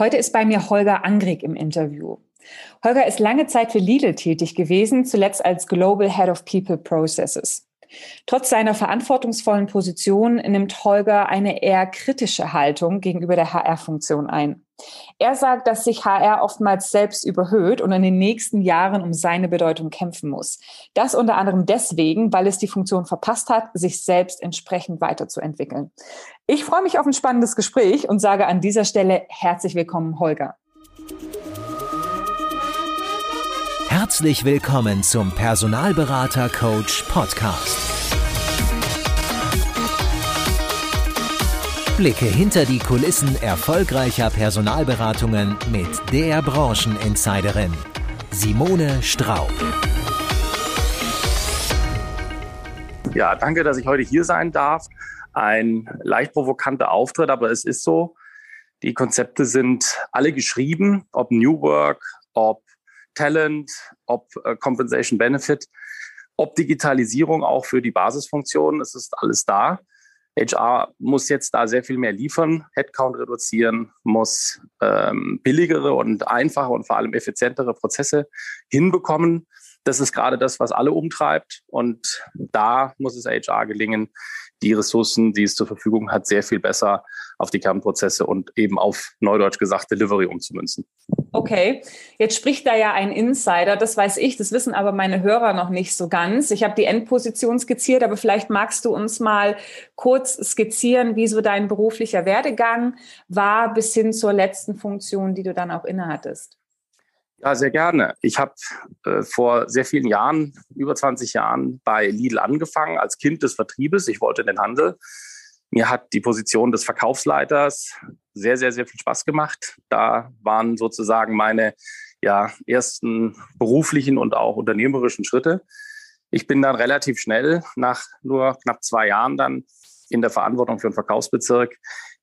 Heute ist bei mir Holger Angrig im Interview. Holger ist lange Zeit für Lidl tätig gewesen, zuletzt als Global Head of People Processes. Trotz seiner verantwortungsvollen Position nimmt Holger eine eher kritische Haltung gegenüber der HR-Funktion ein. Er sagt, dass sich HR oftmals selbst überhöht und in den nächsten Jahren um seine Bedeutung kämpfen muss. Das unter anderem deswegen, weil es die Funktion verpasst hat, sich selbst entsprechend weiterzuentwickeln. Ich freue mich auf ein spannendes Gespräch und sage an dieser Stelle herzlich willkommen, Holger. Herzlich willkommen zum Personalberater Coach Podcast. Blicke hinter die Kulissen erfolgreicher Personalberatungen mit der Brancheninsiderin Simone Straub. Ja, danke, dass ich heute hier sein darf. Ein leicht provokanter Auftritt, aber es ist so. Die Konzepte sind alle geschrieben, ob New Work, ob Talent, ob äh, Compensation Benefit, ob Digitalisierung auch für die Basisfunktionen. Es ist alles da. HR muss jetzt da sehr viel mehr liefern, Headcount reduzieren, muss ähm, billigere und einfache und vor allem effizientere Prozesse hinbekommen. Das ist gerade das, was alle umtreibt. Und da muss es HR gelingen, die Ressourcen, die es zur Verfügung hat, sehr viel besser auf die Kernprozesse und eben auf Neudeutsch gesagt Delivery umzumünzen. Okay, jetzt spricht da ja ein Insider, das weiß ich, das wissen aber meine Hörer noch nicht so ganz. Ich habe die Endposition skizziert, aber vielleicht magst du uns mal kurz skizzieren, wie so dein beruflicher Werdegang war bis hin zur letzten Funktion, die du dann auch innehattest. Ja, sehr gerne. Ich habe äh, vor sehr vielen Jahren, über 20 Jahren, bei Lidl angefangen als Kind des Vertriebes. Ich wollte in den Handel. Mir hat die Position des Verkaufsleiters sehr, sehr, sehr viel Spaß gemacht. Da waren sozusagen meine ja, ersten beruflichen und auch unternehmerischen Schritte. Ich bin dann relativ schnell, nach nur knapp zwei Jahren dann in der Verantwortung für den Verkaufsbezirk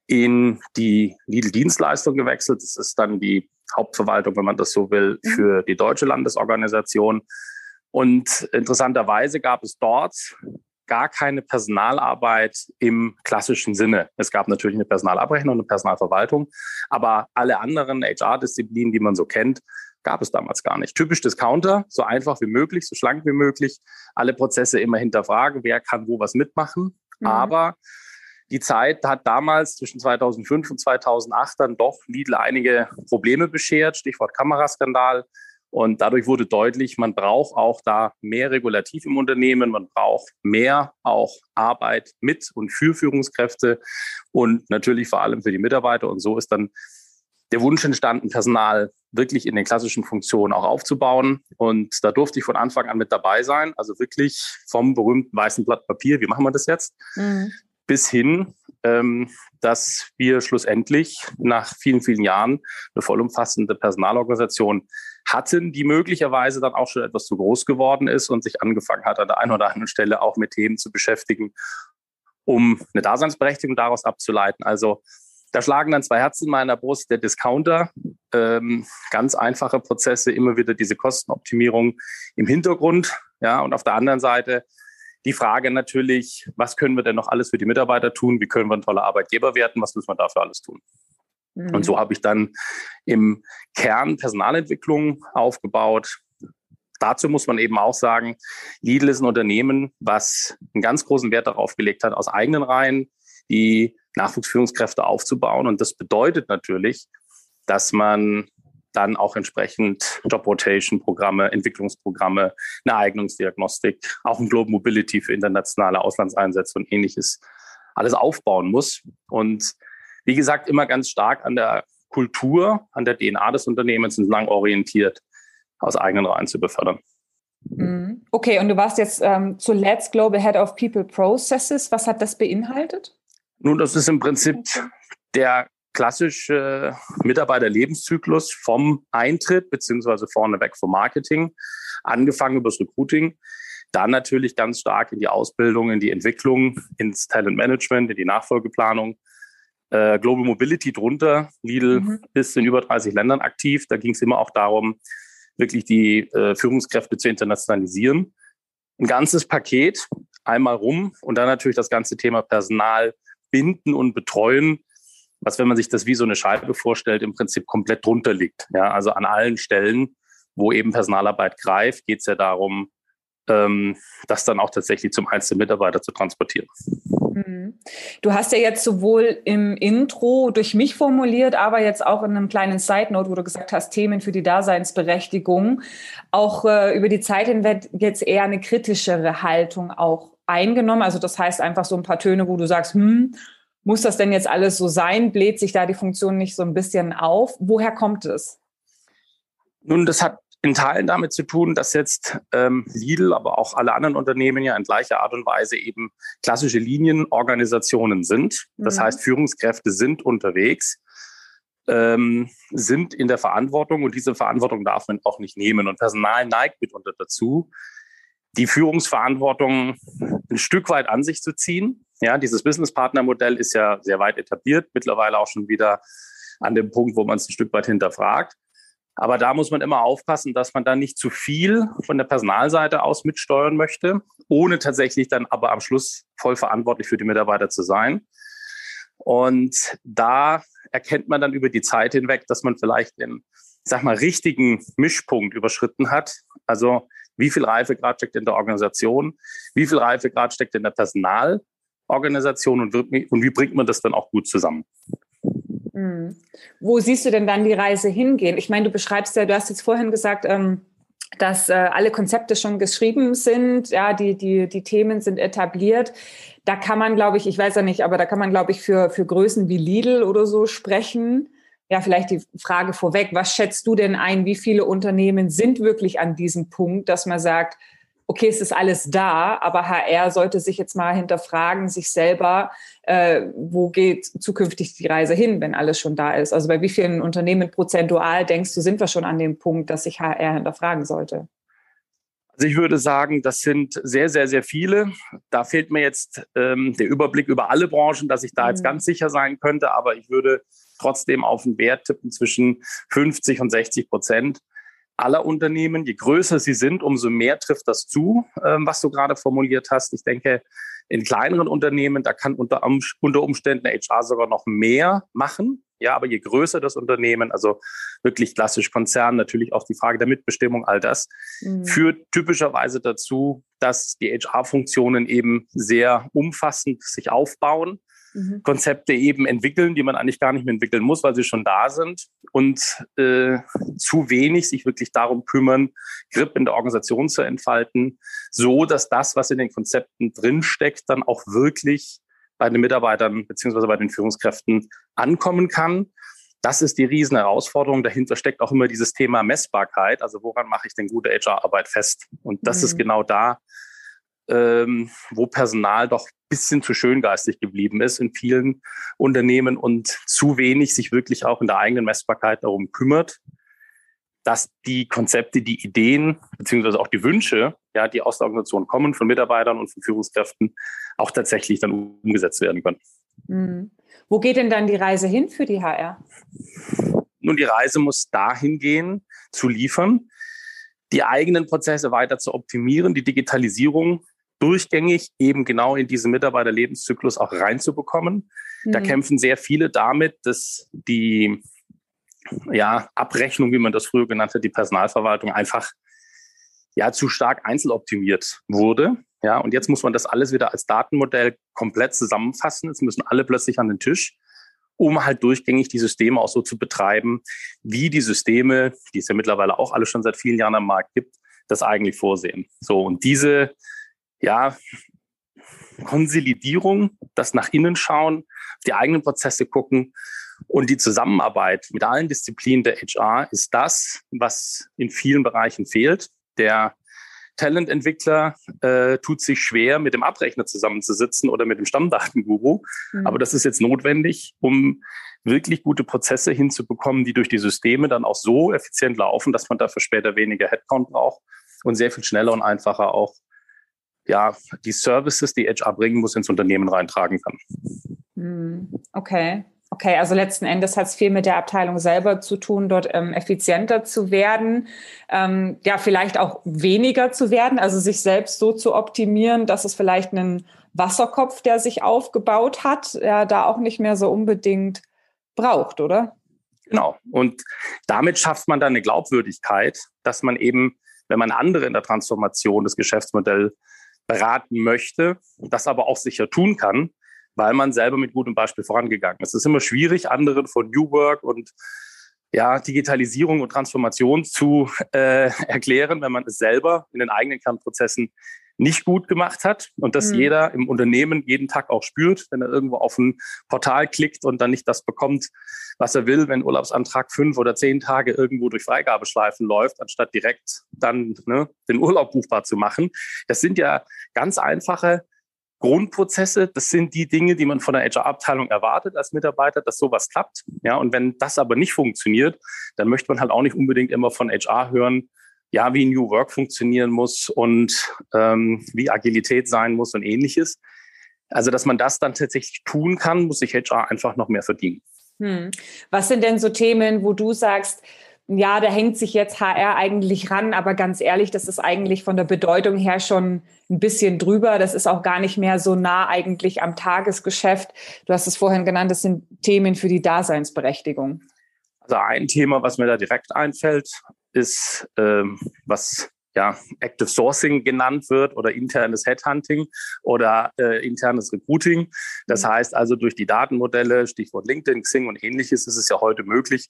in die Lidl-Dienstleistung gewechselt. Das ist dann die Hauptverwaltung, wenn man das so will, mhm. für die deutsche Landesorganisation. Und interessanterweise gab es dort gar keine Personalarbeit im klassischen Sinne. Es gab natürlich eine Personalabrechnung und eine Personalverwaltung, aber alle anderen HR-Disziplinen, die man so kennt, gab es damals gar nicht. Typisch Discounter, so einfach wie möglich, so schlank wie möglich, alle Prozesse immer hinterfragen, wer kann wo was mitmachen. Mhm. Aber die Zeit hat damals zwischen 2005 und 2008 dann doch Lidl einige Probleme beschert, Stichwort Kameraskandal. Und dadurch wurde deutlich, man braucht auch da mehr Regulativ im Unternehmen, man braucht mehr auch Arbeit mit und für Führungskräfte und natürlich vor allem für die Mitarbeiter. Und so ist dann der Wunsch entstanden, Personal wirklich in den klassischen Funktionen auch aufzubauen. Und da durfte ich von Anfang an mit dabei sein. Also wirklich vom berühmten weißen Blatt Papier, wie machen wir das jetzt, mhm bis hin, ähm, dass wir schlussendlich nach vielen, vielen Jahren eine vollumfassende Personalorganisation hatten, die möglicherweise dann auch schon etwas zu groß geworden ist und sich angefangen hat, an der einen oder anderen Stelle auch mit Themen zu beschäftigen, um eine Daseinsberechtigung daraus abzuleiten. Also da schlagen dann zwei Herzen in meiner Brust. Der Discounter, ähm, ganz einfache Prozesse, immer wieder diese Kostenoptimierung im Hintergrund. Ja, und auf der anderen Seite die Frage natürlich, was können wir denn noch alles für die Mitarbeiter tun? Wie können wir ein toller Arbeitgeber werden? Was müssen wir dafür alles tun? Mhm. Und so habe ich dann im Kern Personalentwicklung aufgebaut. Dazu muss man eben auch sagen, Lidl ist ein Unternehmen, was einen ganz großen Wert darauf gelegt hat, aus eigenen Reihen die Nachwuchsführungskräfte aufzubauen. Und das bedeutet natürlich, dass man dann auch entsprechend Job-Rotation-Programme, Entwicklungsprogramme, eine Eignungsdiagnostik, auch ein Global Mobility für internationale Auslandseinsätze und ähnliches alles aufbauen muss. Und wie gesagt, immer ganz stark an der Kultur, an der DNA des Unternehmens entlang orientiert, aus eigenen Reihen zu befördern. Mhm. Okay, und du warst jetzt ähm, zuletzt Global Head of People Processes. Was hat das beinhaltet? Nun, das ist im Prinzip der klassische Mitarbeiterlebenszyklus vom Eintritt beziehungsweise vorneweg vom Marketing, angefangen über das Recruiting, dann natürlich ganz stark in die Ausbildung, in die Entwicklung, ins Talentmanagement, in die Nachfolgeplanung. Äh, Global Mobility drunter, Lidl mhm. ist in über 30 Ländern aktiv. Da ging es immer auch darum, wirklich die äh, Führungskräfte zu internationalisieren. Ein ganzes Paket einmal rum und dann natürlich das ganze Thema Personal binden und betreuen was, wenn man sich das wie so eine Scheibe vorstellt, im Prinzip komplett drunter liegt. Ja, also an allen Stellen, wo eben Personalarbeit greift, geht es ja darum, ähm, das dann auch tatsächlich zum einzelnen Mitarbeiter zu transportieren. Mhm. Du hast ja jetzt sowohl im Intro durch mich formuliert, aber jetzt auch in einem kleinen Side Note, wo du gesagt hast, Themen für die Daseinsberechtigung, auch äh, über die Zeit hinweg jetzt eher eine kritischere Haltung auch eingenommen. Also das heißt einfach so ein paar Töne, wo du sagst, hm, muss das denn jetzt alles so sein? Bläht sich da die Funktion nicht so ein bisschen auf? Woher kommt es? Nun, das hat in Teilen damit zu tun, dass jetzt ähm, Lidl, aber auch alle anderen Unternehmen ja in gleicher Art und Weise eben klassische Linienorganisationen sind. Das mhm. heißt, Führungskräfte sind unterwegs, ähm, sind in der Verantwortung und diese Verantwortung darf man auch nicht nehmen. Und Personal neigt mitunter dazu, die Führungsverantwortung ein Stück weit an sich zu ziehen. Ja, dieses Business-Partner-Modell ist ja sehr weit etabliert, mittlerweile auch schon wieder an dem Punkt, wo man es ein Stück weit hinterfragt. Aber da muss man immer aufpassen, dass man dann nicht zu viel von der Personalseite aus mitsteuern möchte, ohne tatsächlich dann aber am Schluss voll verantwortlich für die Mitarbeiter zu sein. Und da erkennt man dann über die Zeit hinweg, dass man vielleicht den, sag mal, richtigen Mischpunkt überschritten hat. Also wie viel Reifegrad steckt in der Organisation? Wie viel Reifegrad steckt in der Personalorganisation und, und wie bringt man das dann auch gut zusammen? Mhm. Wo siehst du denn dann die Reise hingehen? Ich meine, du beschreibst ja, du hast jetzt vorhin gesagt, ähm, dass äh, alle Konzepte schon geschrieben sind, ja, die, die, die Themen sind etabliert. Da kann man, glaube ich, ich weiß ja nicht, aber da kann man, glaube ich, für, für Größen wie Lidl oder so sprechen. Ja, vielleicht die Frage vorweg, was schätzt du denn ein, wie viele Unternehmen sind wirklich an diesem Punkt, dass man sagt, okay, es ist alles da, aber HR sollte sich jetzt mal hinterfragen, sich selber, äh, wo geht zukünftig die Reise hin, wenn alles schon da ist? Also bei wie vielen Unternehmen prozentual denkst du, sind wir schon an dem Punkt, dass sich HR hinterfragen sollte? Also ich würde sagen, das sind sehr, sehr, sehr viele. Da fehlt mir jetzt ähm, der Überblick über alle Branchen, dass ich da mhm. jetzt ganz sicher sein könnte, aber ich würde trotzdem auf einen Wert tippen zwischen 50 und 60 Prozent aller Unternehmen. Je größer sie sind, umso mehr trifft das zu, ähm, was du gerade formuliert hast. Ich denke, in kleineren Unternehmen, da kann unter, unter Umständen HR sogar noch mehr machen. Ja, aber je größer das Unternehmen, also wirklich klassisch Konzern, natürlich auch die Frage der Mitbestimmung, all das, mhm. führt typischerweise dazu, dass die HR-Funktionen eben sehr umfassend sich aufbauen mhm. Konzepte eben entwickeln, die man eigentlich gar nicht mehr entwickeln muss, weil sie schon da sind und äh, zu wenig sich wirklich darum kümmern, Grip in der Organisation zu entfalten, so dass das, was in den Konzepten drinsteckt, dann auch wirklich bei den Mitarbeitern beziehungsweise bei den Führungskräften ankommen kann. Das ist die riesen Herausforderung. Dahinter steckt auch immer dieses Thema Messbarkeit. Also woran mache ich denn gute HR-Arbeit fest? Und das mhm. ist genau da, ähm, wo Personal doch bisschen zu schöngeistig geblieben ist in vielen Unternehmen und zu wenig sich wirklich auch in der eigenen Messbarkeit darum kümmert, dass die Konzepte, die Ideen beziehungsweise auch die Wünsche, ja, die aus der Organisation kommen von Mitarbeitern und von Führungskräften, auch tatsächlich dann umgesetzt werden können. Mhm. Wo geht denn dann die Reise hin für die HR? Nun, die Reise muss dahin gehen, zu liefern, die eigenen Prozesse weiter zu optimieren, die Digitalisierung durchgängig eben genau in diesen Mitarbeiterlebenszyklus auch reinzubekommen. Mhm. Da kämpfen sehr viele damit, dass die ja, Abrechnung, wie man das früher genannt hat, die Personalverwaltung einfach ja zu stark einzeloptimiert wurde. Ja, und jetzt muss man das alles wieder als Datenmodell komplett zusammenfassen. Jetzt müssen alle plötzlich an den Tisch, um halt durchgängig die Systeme auch so zu betreiben, wie die Systeme, die es ja mittlerweile auch alle schon seit vielen Jahren am Markt gibt, das eigentlich vorsehen. So, und diese ja, Konsolidierung, das nach innen schauen, die eigenen Prozesse gucken und die Zusammenarbeit mit allen Disziplinen der HR ist das, was in vielen Bereichen fehlt. Der Talententwickler äh, tut sich schwer, mit dem Abrechner zusammenzusitzen oder mit dem Stammdatenguru. Mhm. Aber das ist jetzt notwendig, um wirklich gute Prozesse hinzubekommen, die durch die Systeme dann auch so effizient laufen, dass man dafür später weniger Headcount braucht und sehr viel schneller und einfacher auch ja, die Services, die HR bringen muss, ins Unternehmen reintragen kann. Hm, okay. Okay, also letzten Endes hat es viel mit der Abteilung selber zu tun, dort ähm, effizienter zu werden, ähm, ja, vielleicht auch weniger zu werden, also sich selbst so zu optimieren, dass es vielleicht einen Wasserkopf, der sich aufgebaut hat, ja, da auch nicht mehr so unbedingt braucht, oder? Genau. Und damit schafft man dann eine Glaubwürdigkeit, dass man eben, wenn man andere in der Transformation des Geschäftsmodells beraten möchte, das aber auch sicher tun kann, weil man selber mit gutem Beispiel vorangegangen ist. Es ist immer schwierig, anderen von New Work und ja, Digitalisierung und Transformation zu äh, erklären, wenn man es selber in den eigenen Kernprozessen nicht gut gemacht hat und dass mhm. jeder im Unternehmen jeden Tag auch spürt, wenn er irgendwo auf ein Portal klickt und dann nicht das bekommt, was er will, wenn Urlaubsantrag fünf oder zehn Tage irgendwo durch Freigabeschleifen läuft, anstatt direkt dann ne, den Urlaub buchbar zu machen. Das sind ja ganz einfache Grundprozesse, das sind die Dinge, die man von der HR-Abteilung erwartet als Mitarbeiter, dass sowas klappt. Ja, und wenn das aber nicht funktioniert, dann möchte man halt auch nicht unbedingt immer von HR hören, ja, wie New Work funktionieren muss und ähm, wie Agilität sein muss und ähnliches. Also, dass man das dann tatsächlich tun kann, muss sich HR einfach noch mehr verdienen. Hm. Was sind denn so Themen, wo du sagst, ja, da hängt sich jetzt HR eigentlich ran, aber ganz ehrlich, das ist eigentlich von der Bedeutung her schon ein bisschen drüber. Das ist auch gar nicht mehr so nah eigentlich am Tagesgeschäft. Du hast es vorhin genannt, das sind Themen für die Daseinsberechtigung. Also ein Thema, was mir da direkt einfällt, ist, ähm, was ja, Active Sourcing genannt wird oder internes Headhunting oder äh, internes Recruiting. Das mhm. heißt also durch die Datenmodelle, Stichwort LinkedIn, Xing und ähnliches, ist es ja heute möglich,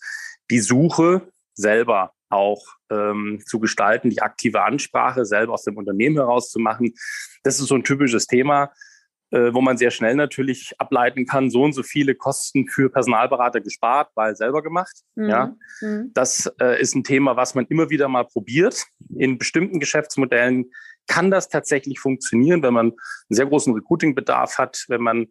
die Suche selber auch ähm, zu gestalten, die aktive Ansprache selber aus dem Unternehmen heraus zu machen. Das ist so ein typisches Thema, wo man sehr schnell natürlich ableiten kann, so und so viele Kosten für Personalberater gespart, weil selber gemacht. Mhm. Ja, mhm. das äh, ist ein Thema, was man immer wieder mal probiert. In bestimmten Geschäftsmodellen kann das tatsächlich funktionieren, wenn man einen sehr großen Recruiting-Bedarf hat, wenn man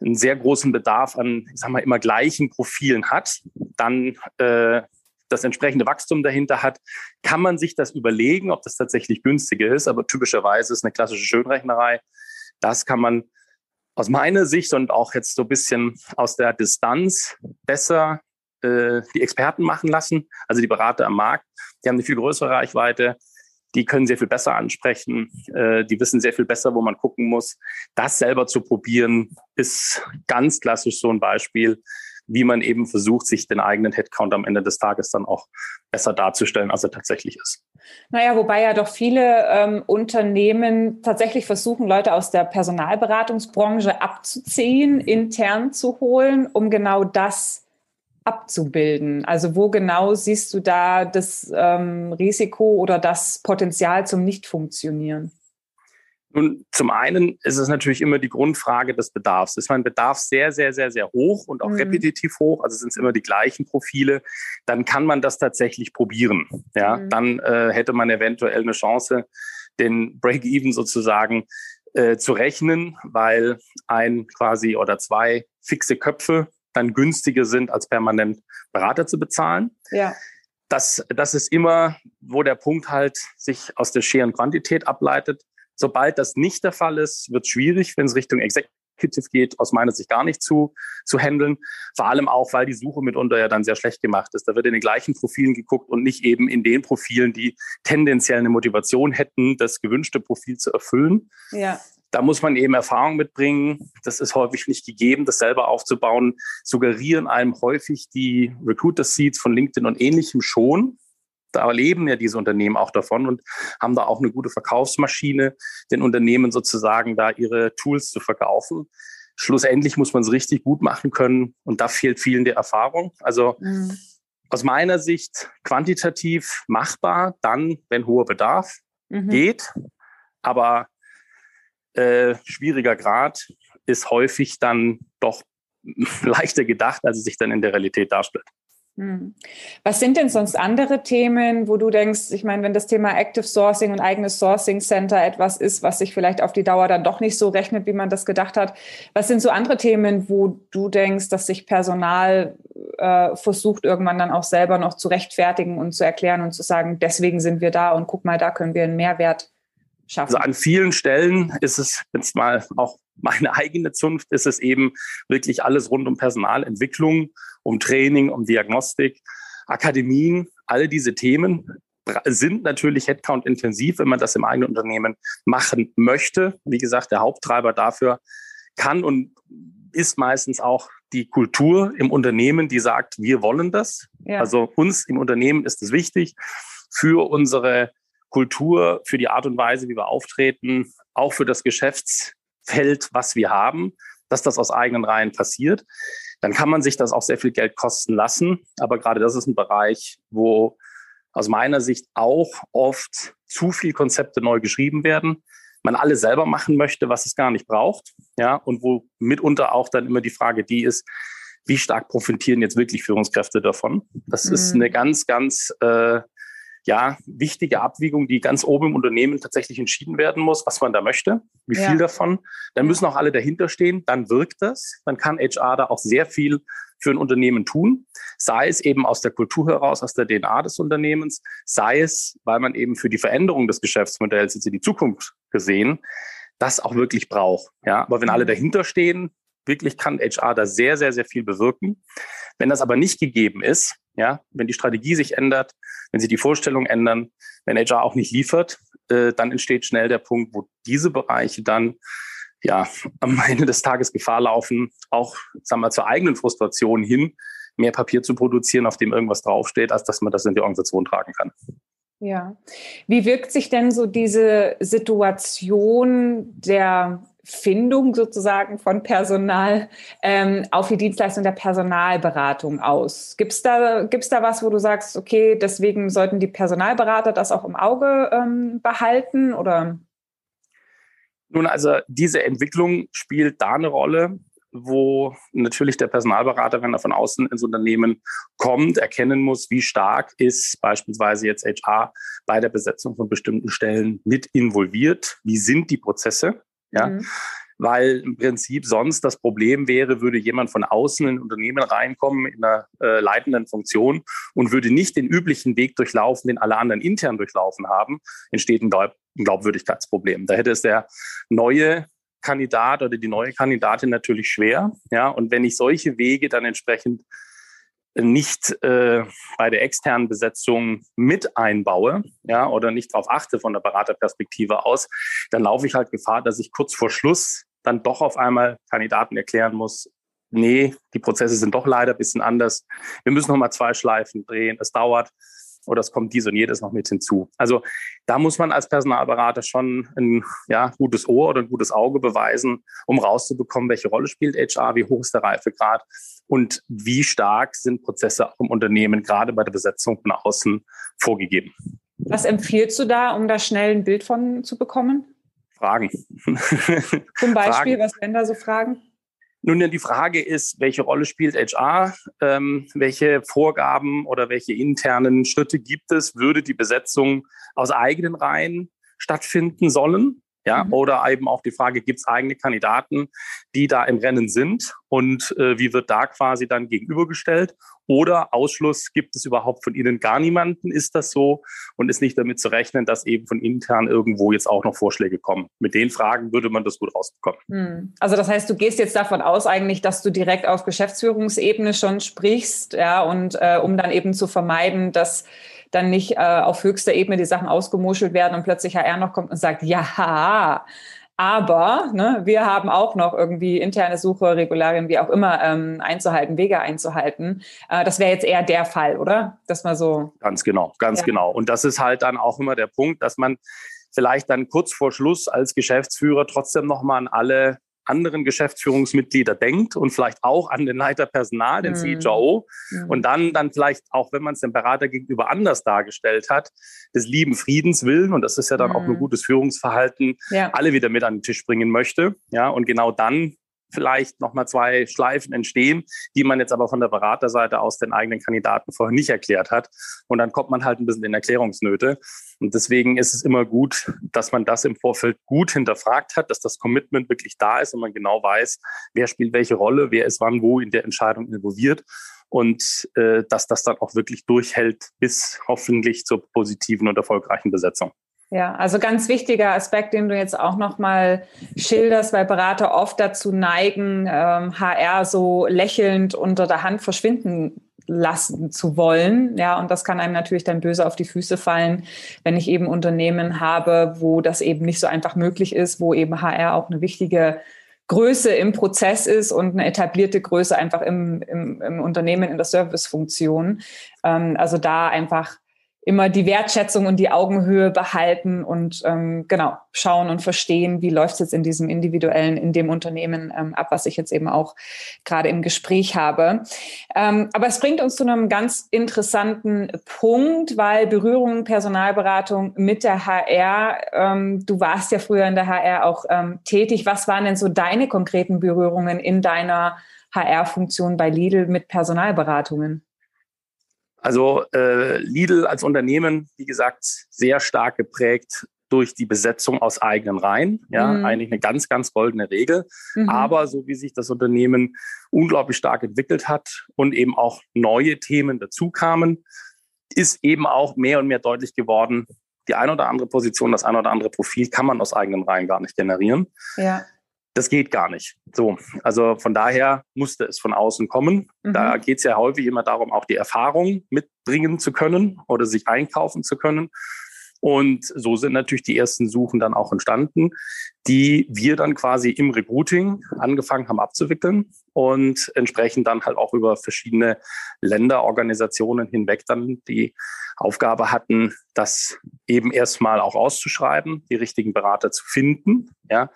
einen sehr großen Bedarf an, ich sag mal, immer gleichen Profilen hat, dann äh, das entsprechende Wachstum dahinter hat, kann man sich das überlegen, ob das tatsächlich günstiger ist. Aber typischerweise ist eine klassische Schönrechnerei das kann man aus meiner Sicht und auch jetzt so ein bisschen aus der Distanz besser äh, die Experten machen lassen, also die Berater am Markt. Die haben eine viel größere Reichweite, die können sehr viel besser ansprechen, äh, die wissen sehr viel besser, wo man gucken muss. Das selber zu probieren, ist ganz klassisch so ein Beispiel, wie man eben versucht, sich den eigenen Headcount am Ende des Tages dann auch besser darzustellen, als er tatsächlich ist. Naja, wobei ja doch viele ähm, Unternehmen tatsächlich versuchen, Leute aus der Personalberatungsbranche abzuziehen, intern zu holen, um genau das abzubilden. Also wo genau siehst du da das ähm, Risiko oder das Potenzial zum Nicht-Funktionieren? Nun, zum einen ist es natürlich immer die Grundfrage des Bedarfs. Ist mein Bedarf sehr, sehr, sehr, sehr hoch und auch mhm. repetitiv hoch, also sind es immer die gleichen Profile, dann kann man das tatsächlich probieren. Ja, mhm. dann äh, hätte man eventuell eine Chance, den Break-Even sozusagen äh, zu rechnen, weil ein quasi oder zwei fixe Köpfe dann günstiger sind, als permanent Berater zu bezahlen. Ja. Das, das ist immer, wo der Punkt halt sich aus der scheren Quantität ableitet. Sobald das nicht der Fall ist, wird es schwierig, wenn es Richtung Executive geht, aus meiner Sicht gar nicht zu, zu handeln. Vor allem auch, weil die Suche mitunter ja dann sehr schlecht gemacht ist. Da wird in den gleichen Profilen geguckt und nicht eben in den Profilen, die tendenziell eine Motivation hätten, das gewünschte Profil zu erfüllen. Ja. Da muss man eben Erfahrung mitbringen. Das ist häufig nicht gegeben, das selber aufzubauen. Suggerieren einem häufig die Recruiter Seats von LinkedIn und ähnlichem schon da leben ja diese Unternehmen auch davon und haben da auch eine gute Verkaufsmaschine, den Unternehmen sozusagen da ihre Tools zu verkaufen. Schlussendlich muss man es richtig gut machen können und da fehlt vielen die Erfahrung. Also mhm. aus meiner Sicht quantitativ machbar, dann, wenn hoher Bedarf mhm. geht, aber äh, schwieriger Grad ist häufig dann doch leichter gedacht, als es sich dann in der Realität darstellt. Hm. Was sind denn sonst andere Themen, wo du denkst, ich meine, wenn das Thema Active Sourcing und eigenes Sourcing Center etwas ist, was sich vielleicht auf die Dauer dann doch nicht so rechnet, wie man das gedacht hat, was sind so andere Themen, wo du denkst, dass sich Personal äh, versucht, irgendwann dann auch selber noch zu rechtfertigen und zu erklären und zu sagen, deswegen sind wir da und guck mal, da können wir einen Mehrwert schaffen? Also an vielen Stellen ist es jetzt mal auch meine eigene Zunft, ist es eben wirklich alles rund um Personalentwicklung um Training, um Diagnostik, Akademien, alle diese Themen sind natürlich Headcount-intensiv, wenn man das im eigenen Unternehmen machen möchte. Wie gesagt, der Haupttreiber dafür kann und ist meistens auch die Kultur im Unternehmen, die sagt, wir wollen das. Ja. Also uns im Unternehmen ist es wichtig, für unsere Kultur, für die Art und Weise, wie wir auftreten, auch für das Geschäftsfeld, was wir haben, dass das aus eigenen Reihen passiert. Dann kann man sich das auch sehr viel Geld kosten lassen. Aber gerade das ist ein Bereich, wo aus meiner Sicht auch oft zu viel Konzepte neu geschrieben werden, man alles selber machen möchte, was es gar nicht braucht, ja, und wo mitunter auch dann immer die Frage die ist, wie stark profitieren jetzt wirklich Führungskräfte davon? Das mhm. ist eine ganz, ganz äh, ja, wichtige Abwägung, die ganz oben im Unternehmen tatsächlich entschieden werden muss, was man da möchte, wie ja. viel davon. Dann müssen auch alle dahinter stehen, dann wirkt das, dann kann HR da auch sehr viel für ein Unternehmen tun, sei es eben aus der Kultur heraus, aus der DNA des Unternehmens, sei es, weil man eben für die Veränderung des Geschäftsmodells jetzt in die Zukunft gesehen, das auch wirklich braucht. Ja, aber wenn alle dahinter stehen, wirklich kann HR da sehr, sehr, sehr viel bewirken. Wenn das aber nicht gegeben ist, ja, wenn die Strategie sich ändert, wenn sich die Vorstellungen ändern, wenn HR auch nicht liefert, äh, dann entsteht schnell der Punkt, wo diese Bereiche dann ja am Ende des Tages Gefahr laufen, auch sagen wir zur eigenen Frustration hin, mehr Papier zu produzieren, auf dem irgendwas draufsteht, als dass man das in die Organisation tragen kann. Ja. Wie wirkt sich denn so diese Situation der Findung sozusagen von Personal ähm, auf die Dienstleistung der Personalberatung aus? Gibt es da, gibt's da was, wo du sagst, okay, deswegen sollten die Personalberater das auch im Auge ähm, behalten oder? Nun, also diese Entwicklung spielt da eine Rolle, wo natürlich der Personalberater, wenn er von außen ins Unternehmen kommt, erkennen muss, wie stark ist beispielsweise jetzt HR bei der Besetzung von bestimmten Stellen mit involviert, wie sind die Prozesse, ja. Mhm. Weil im Prinzip sonst das Problem wäre, würde jemand von außen in ein Unternehmen reinkommen in einer äh, leitenden Funktion und würde nicht den üblichen Weg durchlaufen, den alle anderen intern durchlaufen haben, entsteht ein, Glaub ein Glaubwürdigkeitsproblem. Da hätte es der neue Kandidat oder die neue Kandidatin natürlich schwer. Ja, und wenn ich solche Wege dann entsprechend nicht äh, bei der externen Besetzung mit einbaue, ja, oder nicht darauf achte von der Beraterperspektive aus, dann laufe ich halt Gefahr, dass ich kurz vor Schluss dann doch auf einmal Kandidaten erklären muss, nee, die Prozesse sind doch leider ein bisschen anders. Wir müssen noch mal zwei Schleifen drehen. Es dauert oder es kommt dies und jedes noch mit hinzu. Also da muss man als Personalberater schon ein ja, gutes Ohr oder ein gutes Auge beweisen, um rauszubekommen, welche Rolle spielt HR, wie hoch ist der Reifegrad und wie stark sind Prozesse auch im Unternehmen gerade bei der Besetzung von außen vorgegeben. Was empfiehlst du da, um da schnell ein Bild von zu bekommen? Fragen. Zum Beispiel, Fragen. was wären da so Fragen? Nun, die Frage ist, welche Rolle spielt HR? Ähm, welche Vorgaben oder welche internen Schritte gibt es? Würde die Besetzung aus eigenen Reihen stattfinden sollen? Ja, mhm. oder eben auch die Frage, gibt es eigene Kandidaten, die da im Rennen sind und äh, wie wird da quasi dann gegenübergestellt? Oder Ausschluss, gibt es überhaupt von Ihnen gar niemanden? Ist das so? Und ist nicht damit zu rechnen, dass eben von intern irgendwo jetzt auch noch Vorschläge kommen? Mit den Fragen würde man das gut rausbekommen. Mhm. Also das heißt, du gehst jetzt davon aus eigentlich, dass du direkt auf Geschäftsführungsebene schon sprichst, ja, und äh, um dann eben zu vermeiden, dass dann nicht äh, auf höchster Ebene die Sachen ausgemuschelt werden und plötzlich HR noch kommt und sagt, ja, aber ne, wir haben auch noch irgendwie interne Suche, Regularien, wie auch immer, ähm, einzuhalten, Wege einzuhalten. Äh, das wäre jetzt eher der Fall, oder? Dass man so. Ganz genau, ganz ja. genau. Und das ist halt dann auch immer der Punkt, dass man vielleicht dann kurz vor Schluss als Geschäftsführer trotzdem nochmal an alle anderen Geschäftsführungsmitglieder denkt und vielleicht auch an den Leiter Personal, den mhm. CHO. Mhm. Und dann, dann vielleicht, auch wenn man es dem Berater gegenüber anders dargestellt hat, des lieben Friedens willen, und das ist ja dann mhm. auch ein gutes Führungsverhalten, ja. alle wieder mit an den Tisch bringen möchte. Ja, und genau dann vielleicht nochmal zwei Schleifen entstehen, die man jetzt aber von der Beraterseite aus den eigenen Kandidaten vorher nicht erklärt hat. Und dann kommt man halt ein bisschen in Erklärungsnöte. Und deswegen ist es immer gut, dass man das im Vorfeld gut hinterfragt hat, dass das Commitment wirklich da ist und man genau weiß, wer spielt welche Rolle, wer ist wann wo in der Entscheidung involviert und äh, dass das dann auch wirklich durchhält bis hoffentlich zur positiven und erfolgreichen Besetzung. Ja, also ganz wichtiger Aspekt, den du jetzt auch nochmal schilderst, weil Berater oft dazu neigen, ähm, HR so lächelnd unter der Hand verschwinden lassen zu wollen. Ja, und das kann einem natürlich dann böse auf die Füße fallen, wenn ich eben Unternehmen habe, wo das eben nicht so einfach möglich ist, wo eben HR auch eine wichtige Größe im Prozess ist und eine etablierte Größe einfach im, im, im Unternehmen in der Servicefunktion. Ähm, also da einfach immer die Wertschätzung und die Augenhöhe behalten und ähm, genau schauen und verstehen, wie läuft es jetzt in diesem individuellen, in dem Unternehmen ähm, ab, was ich jetzt eben auch gerade im Gespräch habe. Ähm, aber es bringt uns zu einem ganz interessanten Punkt, weil Berührung, Personalberatung mit der HR, ähm, du warst ja früher in der HR auch ähm, tätig. Was waren denn so deine konkreten Berührungen in deiner HR-Funktion bei Lidl mit Personalberatungen? Also äh, Lidl als Unternehmen, wie gesagt, sehr stark geprägt durch die Besetzung aus eigenen Reihen. Ja, mhm. eigentlich eine ganz, ganz goldene Regel. Mhm. Aber so wie sich das Unternehmen unglaublich stark entwickelt hat und eben auch neue Themen dazu kamen, ist eben auch mehr und mehr deutlich geworden, die eine oder andere Position, das eine oder andere Profil kann man aus eigenen Reihen gar nicht generieren. Ja das geht gar nicht. So, also von daher musste es von außen kommen. Mhm. Da geht es ja häufig immer darum, auch die Erfahrung mitbringen zu können oder sich einkaufen zu können. Und so sind natürlich die ersten Suchen dann auch entstanden, die wir dann quasi im Recruiting angefangen haben abzuwickeln und entsprechend dann halt auch über verschiedene Länderorganisationen hinweg dann die Aufgabe hatten, das eben erstmal auch auszuschreiben, die richtigen Berater zu finden, ja,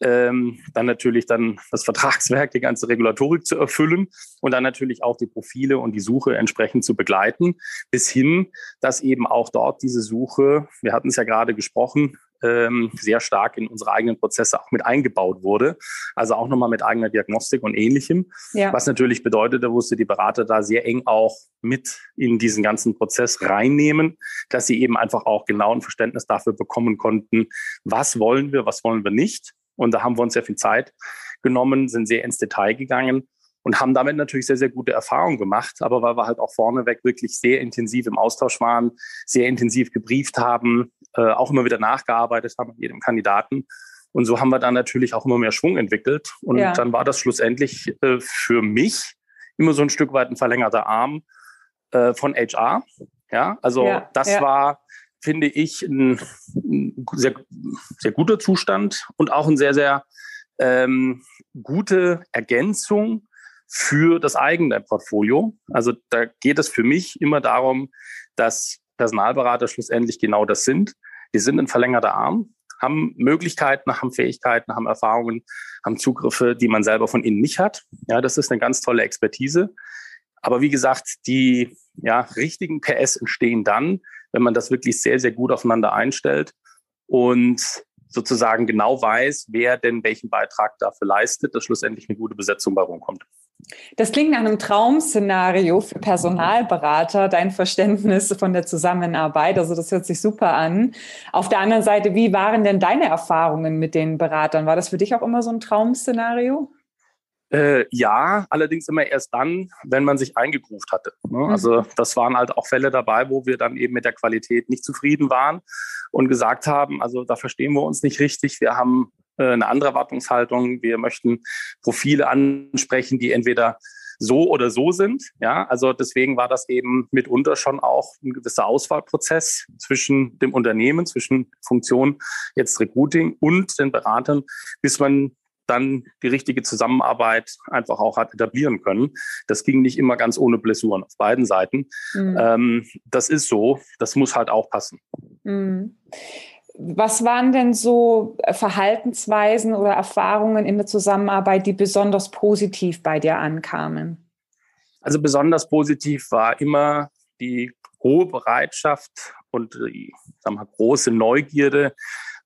ähm, dann natürlich dann das Vertragswerk, die ganze Regulatorik zu erfüllen und dann natürlich auch die Profile und die Suche entsprechend zu begleiten, bis hin, dass eben auch dort diese Suche, wir hatten es ja gerade gesprochen, ähm, sehr stark in unsere eigenen Prozesse auch mit eingebaut wurde. Also auch nochmal mit eigener Diagnostik und ähnlichem. Ja. Was natürlich bedeutet, da musste die Berater da sehr eng auch mit in diesen ganzen Prozess reinnehmen, dass sie eben einfach auch genau ein Verständnis dafür bekommen konnten, was wollen wir, was wollen wir nicht. Und da haben wir uns sehr viel Zeit genommen, sind sehr ins Detail gegangen und haben damit natürlich sehr, sehr gute Erfahrungen gemacht. Aber weil wir halt auch vorneweg wirklich sehr intensiv im Austausch waren, sehr intensiv gebrieft haben, äh, auch immer wieder nachgearbeitet haben mit jedem Kandidaten. Und so haben wir dann natürlich auch immer mehr Schwung entwickelt. Und ja. dann war das schlussendlich äh, für mich immer so ein Stück weit ein verlängerter Arm äh, von HR. Ja, also ja, das ja. war, finde ich, ein, ein, sehr, sehr guter Zustand und auch ein sehr, sehr ähm, gute Ergänzung für das eigene Portfolio. Also da geht es für mich immer darum, dass Personalberater schlussendlich genau das sind. Die sind ein verlängerter Arm, haben Möglichkeiten, haben Fähigkeiten, haben Erfahrungen, haben Zugriffe, die man selber von ihnen nicht hat. Ja, das ist eine ganz tolle Expertise. Aber wie gesagt, die ja, richtigen PS entstehen dann, wenn man das wirklich sehr, sehr gut aufeinander einstellt und sozusagen genau weiß, wer denn welchen Beitrag dafür leistet, dass schlussendlich eine gute Besetzung bei rumkommt. Das klingt nach einem Traum-Szenario für Personalberater, dein Verständnis von der Zusammenarbeit. Also das hört sich super an. Auf der anderen Seite, wie waren denn deine Erfahrungen mit den Beratern? War das für dich auch immer so ein Traum-Szenario? Äh, ja, allerdings immer erst dann, wenn man sich eingegruft hatte. Ne? Mhm. Also das waren halt auch Fälle dabei, wo wir dann eben mit der Qualität nicht zufrieden waren und gesagt haben, also da verstehen wir uns nicht richtig. Wir haben eine andere Erwartungshaltung. Wir möchten Profile ansprechen, die entweder so oder so sind. Ja, also deswegen war das eben mitunter schon auch ein gewisser Auswahlprozess zwischen dem Unternehmen, zwischen Funktion jetzt Recruiting und den Beratern, bis man dann die richtige Zusammenarbeit einfach auch hat etablieren können. Das ging nicht immer ganz ohne Blessuren auf beiden Seiten. Mhm. Ähm, das ist so, das muss halt auch passen. Mhm. Was waren denn so Verhaltensweisen oder Erfahrungen in der Zusammenarbeit, die besonders positiv bei dir ankamen? Also besonders positiv war immer die hohe Bereitschaft und die wir, große Neugierde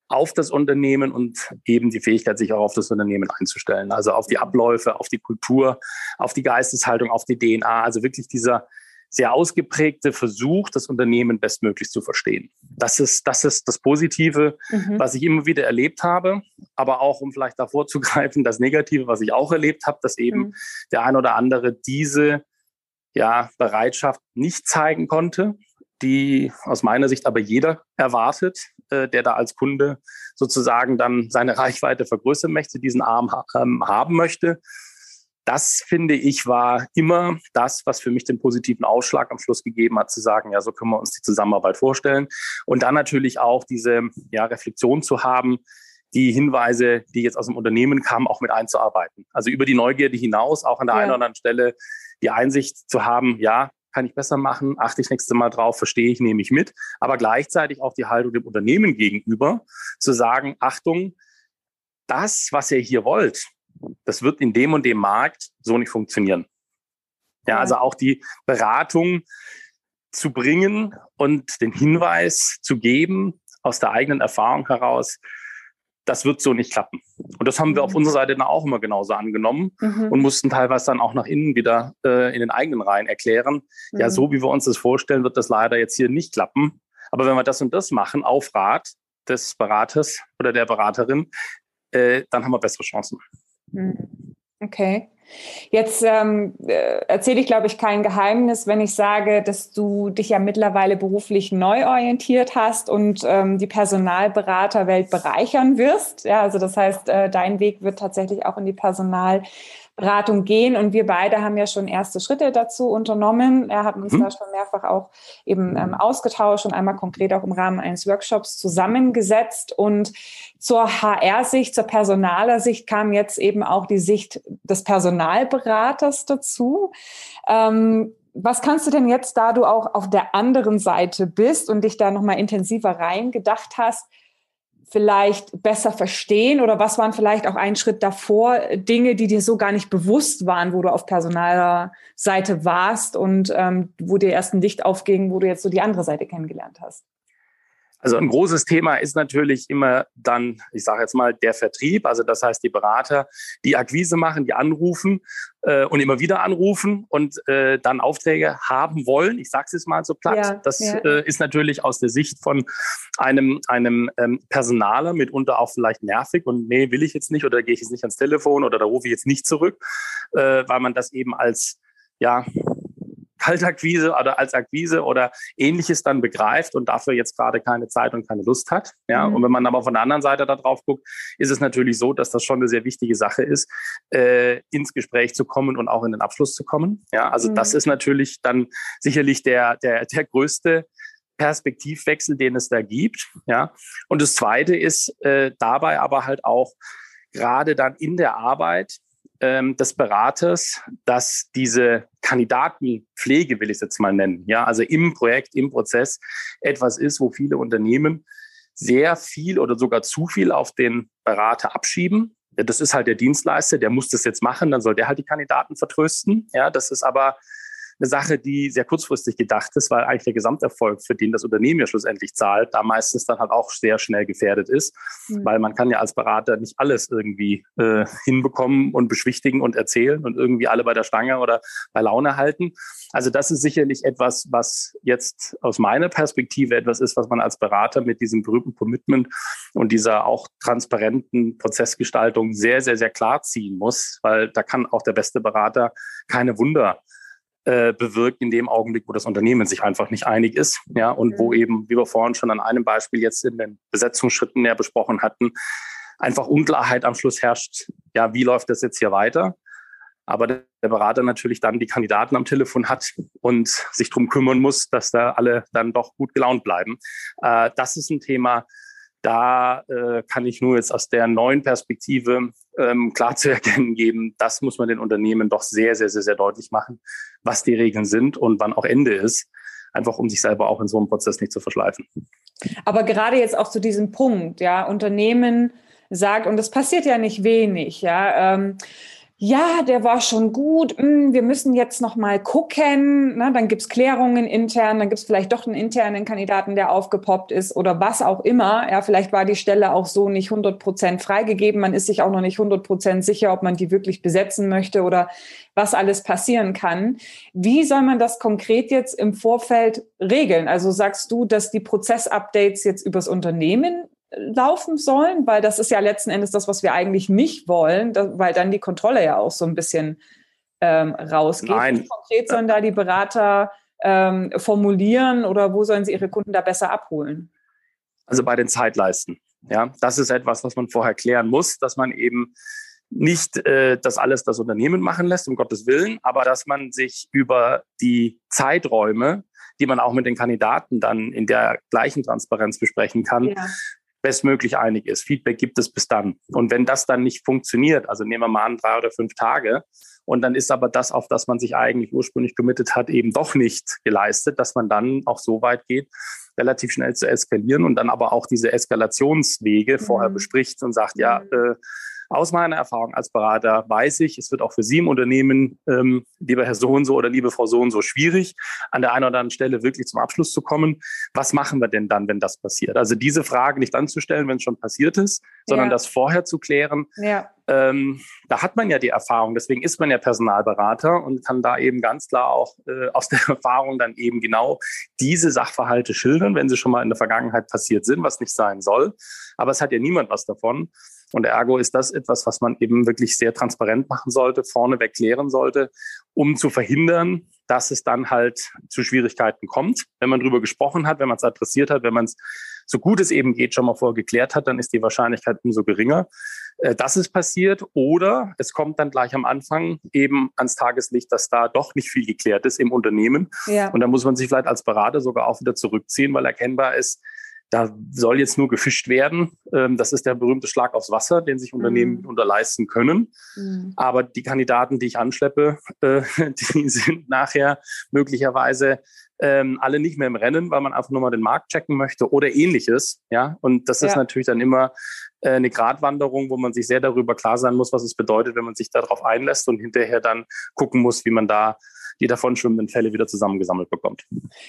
auf das Unternehmen und eben die Fähigkeit, sich auch auf das Unternehmen einzustellen. Also auf die Abläufe, auf die Kultur, auf die Geisteshaltung, auf die DNA. Also wirklich dieser sehr ausgeprägte Versuch, das Unternehmen bestmöglich zu verstehen. Das ist, das ist das Positive, mhm. was ich immer wieder erlebt habe. Aber auch, um vielleicht davor zu greifen, das Negative, was ich auch erlebt habe, dass eben mhm. der ein oder andere diese ja, Bereitschaft nicht zeigen konnte, die aus meiner Sicht aber jeder erwartet, äh, der da als Kunde sozusagen dann seine Reichweite vergrößern möchte, diesen Arm ähm, haben möchte das finde ich war immer das, was für mich den positiven Ausschlag am Schluss gegeben hat, zu sagen, ja, so können wir uns die Zusammenarbeit vorstellen. Und dann natürlich auch diese ja, Reflexion zu haben, die Hinweise, die jetzt aus dem Unternehmen kamen, auch mit einzuarbeiten. Also über die Neugierde hinaus auch an der ja. einen oder anderen Stelle die Einsicht zu haben, ja, kann ich besser machen, achte ich nächstes Mal drauf, verstehe ich, nehme ich mit, aber gleichzeitig auch die Haltung dem Unternehmen gegenüber, zu sagen, Achtung, das, was ihr hier wollt, das wird in dem und dem Markt so nicht funktionieren. Ja, also auch die Beratung zu bringen und den Hinweis zu geben aus der eigenen Erfahrung heraus, das wird so nicht klappen. Und das haben wir auf mhm. unserer Seite dann auch immer genauso angenommen mhm. und mussten teilweise dann auch nach innen wieder äh, in den eigenen Reihen erklären, mhm. ja, so wie wir uns das vorstellen, wird das leider jetzt hier nicht klappen. Aber wenn wir das und das machen, auf Rat des Beraters oder der Beraterin, äh, dann haben wir bessere Chancen. Mhm. Okay. Jetzt ähm, äh, erzähle ich, glaube ich, kein Geheimnis, wenn ich sage, dass du dich ja mittlerweile beruflich neu orientiert hast und ähm, die Personalberaterwelt bereichern wirst. Ja, also das heißt, äh, dein Weg wird tatsächlich auch in die Personal Beratung gehen. Und wir beide haben ja schon erste Schritte dazu unternommen. Er hat uns mhm. da schon mehrfach auch eben ähm, ausgetauscht und einmal konkret auch im Rahmen eines Workshops zusammengesetzt. Und zur HR-Sicht, zur Personaler-Sicht kam jetzt eben auch die Sicht des Personalberaters dazu. Ähm, was kannst du denn jetzt, da du auch auf der anderen Seite bist und dich da nochmal intensiver reingedacht hast, vielleicht besser verstehen oder was waren vielleicht auch ein Schritt davor Dinge, die dir so gar nicht bewusst waren, wo du auf personaler Seite warst und ähm, wo dir erst ein Licht aufging, wo du jetzt so die andere Seite kennengelernt hast? Also ein großes Thema ist natürlich immer dann, ich sage jetzt mal, der Vertrieb. Also das heißt, die Berater, die Akquise machen, die anrufen äh, und immer wieder anrufen und äh, dann Aufträge haben wollen. Ich sage es jetzt mal so platt. Ja, das ja. Äh, ist natürlich aus der Sicht von einem, einem ähm, Personaler mitunter auch vielleicht nervig und nee, will ich jetzt nicht oder gehe ich jetzt nicht ans Telefon oder da rufe ich jetzt nicht zurück, äh, weil man das eben als ja, Kaltakquise oder als Akquise oder ähnliches dann begreift und dafür jetzt gerade keine Zeit und keine Lust hat. Ja, mhm. und wenn man aber von der anderen Seite da drauf guckt, ist es natürlich so, dass das schon eine sehr wichtige Sache ist, äh, ins Gespräch zu kommen und auch in den Abschluss zu kommen. Ja, also mhm. das ist natürlich dann sicherlich der, der, der größte Perspektivwechsel, den es da gibt. Ja, und das zweite ist äh, dabei aber halt auch gerade dann in der Arbeit ähm, des Beraters, dass diese Kandidatenpflege, will ich es jetzt mal nennen, ja, also im Projekt, im Prozess etwas ist, wo viele Unternehmen sehr viel oder sogar zu viel auf den Berater abschieben. Das ist halt der Dienstleister, der muss das jetzt machen, dann soll der halt die Kandidaten vertrösten. Ja, das ist aber eine Sache, die sehr kurzfristig gedacht ist, weil eigentlich der Gesamterfolg, für den das Unternehmen ja schlussendlich zahlt, da meistens dann halt auch sehr schnell gefährdet ist, mhm. weil man kann ja als Berater nicht alles irgendwie äh, hinbekommen und beschwichtigen und erzählen und irgendwie alle bei der Stange oder bei Laune halten. Also das ist sicherlich etwas, was jetzt aus meiner Perspektive etwas ist, was man als Berater mit diesem berühmten Commitment und dieser auch transparenten Prozessgestaltung sehr, sehr, sehr klar ziehen muss, weil da kann auch der beste Berater keine Wunder äh, bewirkt in dem Augenblick, wo das Unternehmen sich einfach nicht einig ist. Ja, und mhm. wo eben, wie wir vorhin schon an einem Beispiel jetzt in den Besetzungsschritten näher besprochen hatten, einfach Unklarheit am Schluss herrscht. Ja, wie läuft das jetzt hier weiter? Aber der Berater natürlich dann die Kandidaten am Telefon hat und sich darum kümmern muss, dass da alle dann doch gut gelaunt bleiben. Äh, das ist ein Thema, da äh, kann ich nur jetzt aus der neuen Perspektive ähm, klar zu erkennen geben, das muss man den Unternehmen doch sehr, sehr, sehr, sehr deutlich machen, was die Regeln sind und wann auch Ende ist, einfach um sich selber auch in so einem Prozess nicht zu verschleifen. Aber gerade jetzt auch zu diesem Punkt, ja, Unternehmen sagt, und das passiert ja nicht wenig, ja, ähm, ja, der war schon gut, hm, wir müssen jetzt noch mal gucken, ne? dann gibt's Klärungen intern, dann gibt's vielleicht doch einen internen Kandidaten, der aufgepoppt ist oder was auch immer. Ja, vielleicht war die Stelle auch so nicht 100 Prozent freigegeben, man ist sich auch noch nicht 100 Prozent sicher, ob man die wirklich besetzen möchte oder was alles passieren kann. Wie soll man das konkret jetzt im Vorfeld regeln? Also sagst du, dass die Prozessupdates jetzt übers Unternehmen laufen sollen, weil das ist ja letzten Endes das, was wir eigentlich nicht wollen, weil dann die Kontrolle ja auch so ein bisschen ähm, rausgeht. Nein. Wie konkret sollen da die Berater ähm, formulieren oder wo sollen sie ihre Kunden da besser abholen? Also bei den Zeitleisten. Ja, das ist etwas, was man vorher klären muss, dass man eben nicht äh, das alles das Unternehmen machen lässt, um Gottes Willen, aber dass man sich über die Zeiträume, die man auch mit den Kandidaten dann in der gleichen Transparenz besprechen kann, ja bestmöglich einig ist. Feedback gibt es bis dann. Und wenn das dann nicht funktioniert, also nehmen wir mal an, drei oder fünf Tage, und dann ist aber das, auf das man sich eigentlich ursprünglich committed hat, eben doch nicht geleistet, dass man dann auch so weit geht, relativ schnell zu eskalieren und dann aber auch diese Eskalationswege mhm. vorher bespricht und sagt, ja, mhm. äh, aus meiner Erfahrung als Berater weiß ich, es wird auch für Sie im Unternehmen, ähm, lieber Herr so und so oder liebe Frau so und so, schwierig, an der einen oder anderen Stelle wirklich zum Abschluss zu kommen. Was machen wir denn dann, wenn das passiert? Also diese Frage nicht dann zu stellen, wenn es schon passiert ist, sondern ja. das vorher zu klären. Ja. Ähm, da hat man ja die Erfahrung, deswegen ist man ja Personalberater und kann da eben ganz klar auch äh, aus der Erfahrung dann eben genau diese Sachverhalte schildern, wenn sie schon mal in der Vergangenheit passiert sind, was nicht sein soll. Aber es hat ja niemand was davon. Und ergo ist das etwas, was man eben wirklich sehr transparent machen sollte, vorneweg klären sollte, um zu verhindern, dass es dann halt zu Schwierigkeiten kommt. Wenn man darüber gesprochen hat, wenn man es adressiert hat, wenn man es so gut es eben geht schon mal vorher geklärt hat, dann ist die Wahrscheinlichkeit umso geringer, äh, dass es passiert. Oder es kommt dann gleich am Anfang eben ans Tageslicht, dass da doch nicht viel geklärt ist im Unternehmen. Ja. Und da muss man sich vielleicht als Berater sogar auch wieder zurückziehen, weil erkennbar ist, da soll jetzt nur gefischt werden. Ähm, das ist der berühmte Schlag aufs Wasser, den sich Unternehmen mhm. unterleisten können. Mhm. Aber die Kandidaten, die ich anschleppe, äh, die sind nachher möglicherweise ähm, alle nicht mehr im Rennen, weil man einfach nur mal den Markt checken möchte oder ähnliches. Ja, und das ja. ist natürlich dann immer äh, eine Gratwanderung, wo man sich sehr darüber klar sein muss, was es bedeutet, wenn man sich darauf einlässt und hinterher dann gucken muss, wie man da die davon schwimmenden Fälle wieder zusammengesammelt bekommt.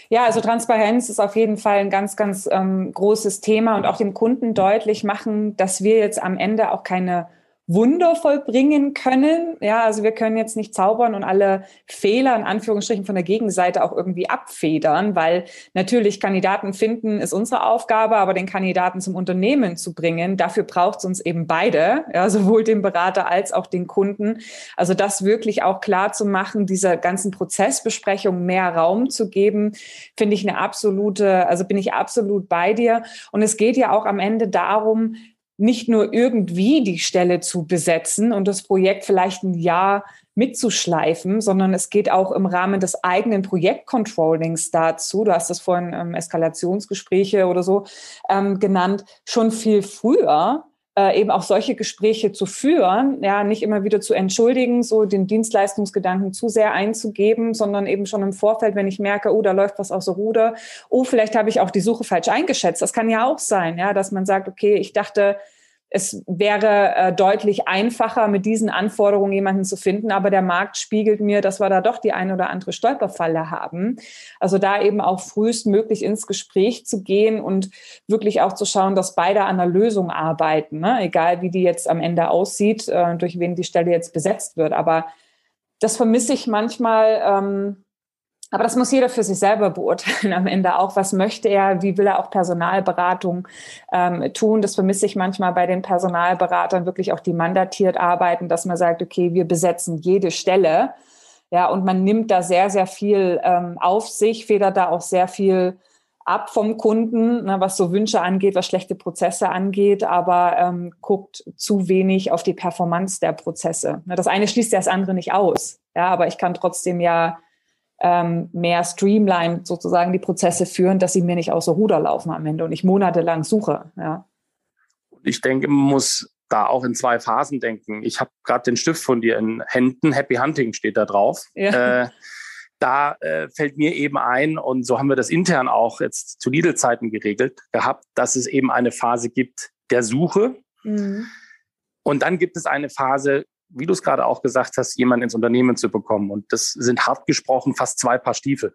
Ja, also Transparenz ist auf jeden Fall ein ganz, ganz ähm, großes Thema und auch dem Kunden deutlich machen, dass wir jetzt am Ende auch keine Wunder vollbringen können. Ja, also wir können jetzt nicht zaubern und alle Fehler in Anführungsstrichen von der Gegenseite auch irgendwie abfedern, weil natürlich Kandidaten finden ist unsere Aufgabe, aber den Kandidaten zum Unternehmen zu bringen, dafür braucht es uns eben beide, ja, sowohl den Berater als auch den Kunden. Also das wirklich auch klar zu machen, dieser ganzen Prozessbesprechung mehr Raum zu geben, finde ich eine absolute, also bin ich absolut bei dir. Und es geht ja auch am Ende darum, nicht nur irgendwie die Stelle zu besetzen und das Projekt vielleicht ein Jahr mitzuschleifen, sondern es geht auch im Rahmen des eigenen Projektcontrollings dazu. Du hast das vorhin ähm, Eskalationsgespräche oder so ähm, genannt, schon viel früher äh, eben auch solche Gespräche zu führen, ja, nicht immer wieder zu entschuldigen, so den Dienstleistungsgedanken zu sehr einzugeben, sondern eben schon im Vorfeld, wenn ich merke, oh, da läuft was außer Ruder, oh, vielleicht habe ich auch die Suche falsch eingeschätzt. Das kann ja auch sein, ja, dass man sagt, okay, ich dachte, es wäre äh, deutlich einfacher, mit diesen Anforderungen jemanden zu finden, aber der Markt spiegelt mir, dass wir da doch die eine oder andere Stolperfalle haben. Also da eben auch frühestmöglich ins Gespräch zu gehen und wirklich auch zu schauen, dass beide an einer Lösung arbeiten, ne? egal wie die jetzt am Ende aussieht, äh, durch wen die Stelle jetzt besetzt wird. Aber das vermisse ich manchmal. Ähm, aber das muss jeder für sich selber beurteilen am Ende auch. Was möchte er? Wie will er auch Personalberatung ähm, tun? Das vermisse ich manchmal bei den Personalberatern wirklich auch, die mandatiert arbeiten, dass man sagt, okay, wir besetzen jede Stelle. Ja, und man nimmt da sehr, sehr viel ähm, auf sich, federt da auch sehr viel ab vom Kunden, ne, was so Wünsche angeht, was schlechte Prozesse angeht, aber ähm, guckt zu wenig auf die Performance der Prozesse. Ne, das eine schließt ja das andere nicht aus. Ja, aber ich kann trotzdem ja ähm, mehr streamlined sozusagen die Prozesse führen, dass sie mir nicht außer Ruder laufen am Ende und ich monatelang suche. Ja. Ich denke, man muss da auch in zwei Phasen denken. Ich habe gerade den Stift von dir in Händen, Happy Hunting steht da drauf. Ja. Äh, da äh, fällt mir eben ein, und so haben wir das intern auch jetzt zu Lidl-Zeiten geregelt gehabt, dass es eben eine Phase gibt der Suche. Mhm. Und dann gibt es eine Phase wie du es gerade auch gesagt hast, jemanden ins Unternehmen zu bekommen. Und das sind hart gesprochen fast zwei Paar Stiefel.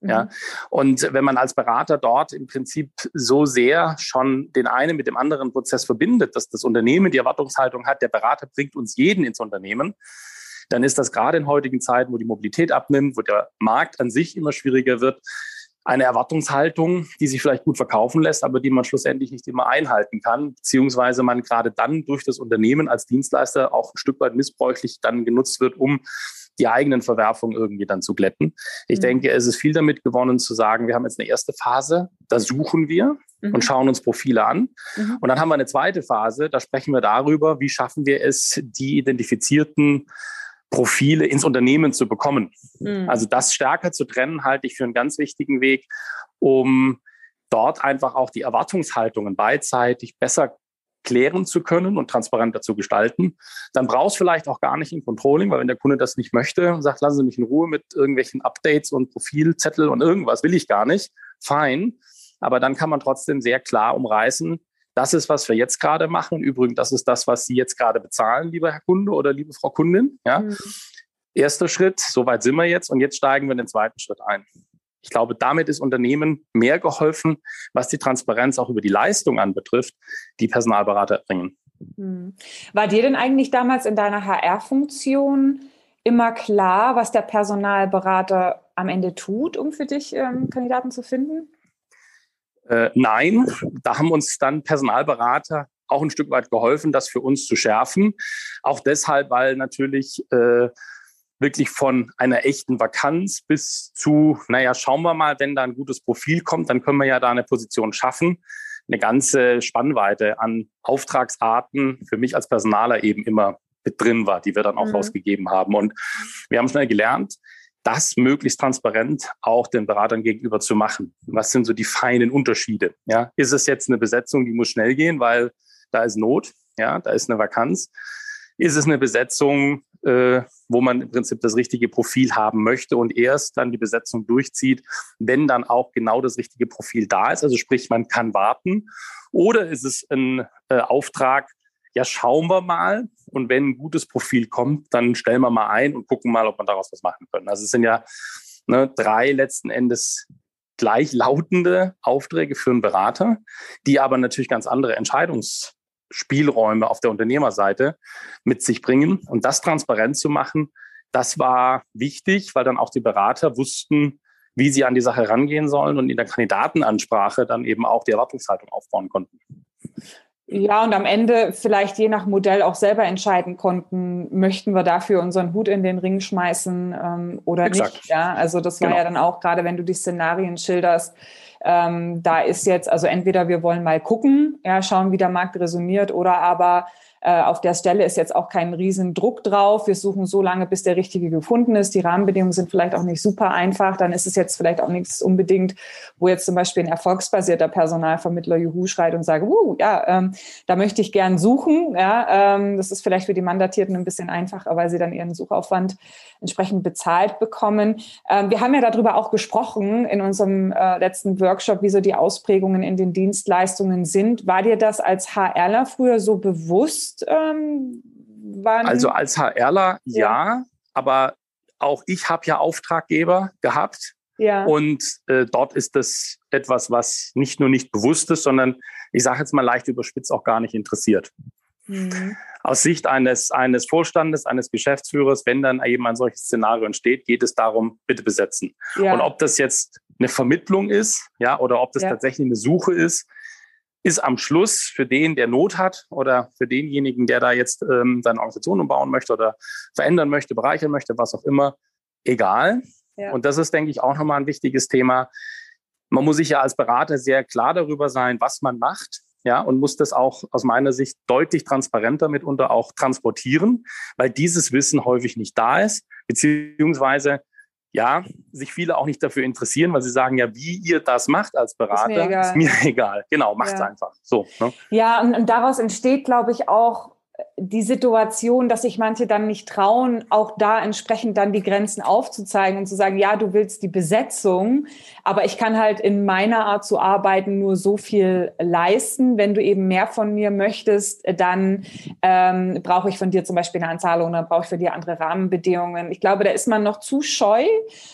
Mhm. Ja. Und wenn man als Berater dort im Prinzip so sehr schon den einen mit dem anderen Prozess verbindet, dass das Unternehmen die Erwartungshaltung hat, der Berater bringt uns jeden ins Unternehmen, dann ist das gerade in heutigen Zeiten, wo die Mobilität abnimmt, wo der Markt an sich immer schwieriger wird, eine Erwartungshaltung, die sich vielleicht gut verkaufen lässt, aber die man schlussendlich nicht immer einhalten kann, beziehungsweise man gerade dann durch das Unternehmen als Dienstleister auch ein Stück weit missbräuchlich dann genutzt wird, um die eigenen Verwerfungen irgendwie dann zu glätten. Ich mhm. denke, es ist viel damit gewonnen zu sagen, wir haben jetzt eine erste Phase, da suchen wir mhm. und schauen uns Profile an. Mhm. Und dann haben wir eine zweite Phase, da sprechen wir darüber, wie schaffen wir es, die identifizierten Profile ins Unternehmen zu bekommen. Mhm. Also das stärker zu trennen, halte ich für einen ganz wichtigen Weg, um dort einfach auch die Erwartungshaltungen beidseitig besser klären zu können und transparenter zu gestalten. Dann brauchst du vielleicht auch gar nicht ein Controlling, weil wenn der Kunde das nicht möchte und sagt, lassen Sie mich in Ruhe mit irgendwelchen Updates und Profilzettel und irgendwas, will ich gar nicht, fein. Aber dann kann man trotzdem sehr klar umreißen, das ist, was wir jetzt gerade machen. Und übrigens, das ist das, was Sie jetzt gerade bezahlen, lieber Herr Kunde oder liebe Frau Kundin. Ja. Mhm. Erster Schritt, soweit sind wir jetzt und jetzt steigen wir in den zweiten Schritt ein. Ich glaube, damit ist Unternehmen mehr geholfen, was die Transparenz auch über die Leistung anbetrifft, die Personalberater bringen. Mhm. War dir denn eigentlich damals in deiner HR-Funktion immer klar, was der Personalberater am Ende tut, um für dich ähm, Kandidaten zu finden? Äh, nein, da haben uns dann Personalberater auch ein Stück weit geholfen, das für uns zu schärfen. Auch deshalb, weil natürlich äh, wirklich von einer echten Vakanz bis zu, naja, schauen wir mal, wenn da ein gutes Profil kommt, dann können wir ja da eine Position schaffen. Eine ganze Spannweite an Auftragsarten für mich als Personaler eben immer mit drin war, die wir dann auch mhm. rausgegeben haben. Und wir haben schnell gelernt, das möglichst transparent auch den Beratern gegenüber zu machen. Was sind so die feinen Unterschiede? Ja, ist es jetzt eine Besetzung, die muss schnell gehen, weil da ist Not, ja, da ist eine Vakanz. Ist es eine Besetzung, äh, wo man im Prinzip das richtige Profil haben möchte und erst dann die Besetzung durchzieht, wenn dann auch genau das richtige Profil da ist? Also sprich, man kann warten. Oder ist es ein äh, Auftrag, ja, schauen wir mal. Und wenn ein gutes Profil kommt, dann stellen wir mal ein und gucken mal, ob man daraus was machen können. Also es sind ja ne, drei letzten Endes gleichlautende Aufträge für einen Berater, die aber natürlich ganz andere Entscheidungsspielräume auf der Unternehmerseite mit sich bringen. Und das transparent zu machen, das war wichtig, weil dann auch die Berater wussten, wie sie an die Sache rangehen sollen und in der Kandidatenansprache dann eben auch die Erwartungshaltung aufbauen konnten. Ja, und am Ende vielleicht je nach Modell auch selber entscheiden konnten, möchten wir dafür unseren Hut in den Ring schmeißen ähm, oder Exakt. nicht. Ja, also das war genau. ja dann auch gerade, wenn du die Szenarien schilderst, ähm, da ist jetzt, also entweder wir wollen mal gucken, ja, schauen, wie der Markt resoniert, oder aber äh, auf der Stelle ist jetzt auch kein Riesendruck drauf. Wir suchen so lange, bis der Richtige gefunden ist. Die Rahmenbedingungen sind vielleicht auch nicht super einfach. Dann ist es jetzt vielleicht auch nichts unbedingt, wo jetzt zum Beispiel ein erfolgsbasierter Personalvermittler Juhu schreit und sagt, uh, ja, ähm, da möchte ich gern suchen. Ja, ähm, das ist vielleicht für die Mandatierten ein bisschen einfacher, weil sie dann ihren Suchaufwand entsprechend bezahlt bekommen. Ähm, wir haben ja darüber auch gesprochen in unserem äh, letzten Workshop, wie so die Ausprägungen in den Dienstleistungen sind. War dir das als HRler früher so bewusst? Bewusst ähm? Also als HRler ja, ja aber auch ich habe ja Auftraggeber gehabt. Ja. Und äh, dort ist das etwas, was nicht nur nicht bewusst ist, sondern ich sage jetzt mal leicht überspitzt auch gar nicht interessiert. Mhm. Aus Sicht eines, eines Vorstandes, eines Geschäftsführers, wenn dann eben ein solches Szenario entsteht, geht es darum, bitte besetzen. Ja. Und ob das jetzt eine Vermittlung ist, ja, oder ob das ja. tatsächlich eine Suche ist, ist am Schluss für den, der Not hat oder für denjenigen, der da jetzt ähm, seine Organisation umbauen möchte oder verändern möchte, bereichern möchte, was auch immer, egal. Ja. Und das ist, denke ich, auch nochmal ein wichtiges Thema. Man muss sich ja als Berater sehr klar darüber sein, was man macht. Ja, und muss das auch aus meiner Sicht deutlich transparenter mitunter auch transportieren, weil dieses Wissen häufig nicht da ist, beziehungsweise ja, sich viele auch nicht dafür interessieren, weil sie sagen, ja, wie ihr das macht als Berater, ist mir egal. Ist mir egal. Genau, macht's ja. einfach. So. Ne? Ja, und, und daraus entsteht, glaube ich, auch die Situation, dass sich manche dann nicht trauen, auch da entsprechend dann die Grenzen aufzuzeigen und zu sagen, ja, du willst die Besetzung, aber ich kann halt in meiner Art zu arbeiten nur so viel leisten. Wenn du eben mehr von mir möchtest, dann ähm, brauche ich von dir zum Beispiel eine Anzahlung, dann brauche ich für dir andere Rahmenbedingungen. Ich glaube, da ist man noch zu scheu.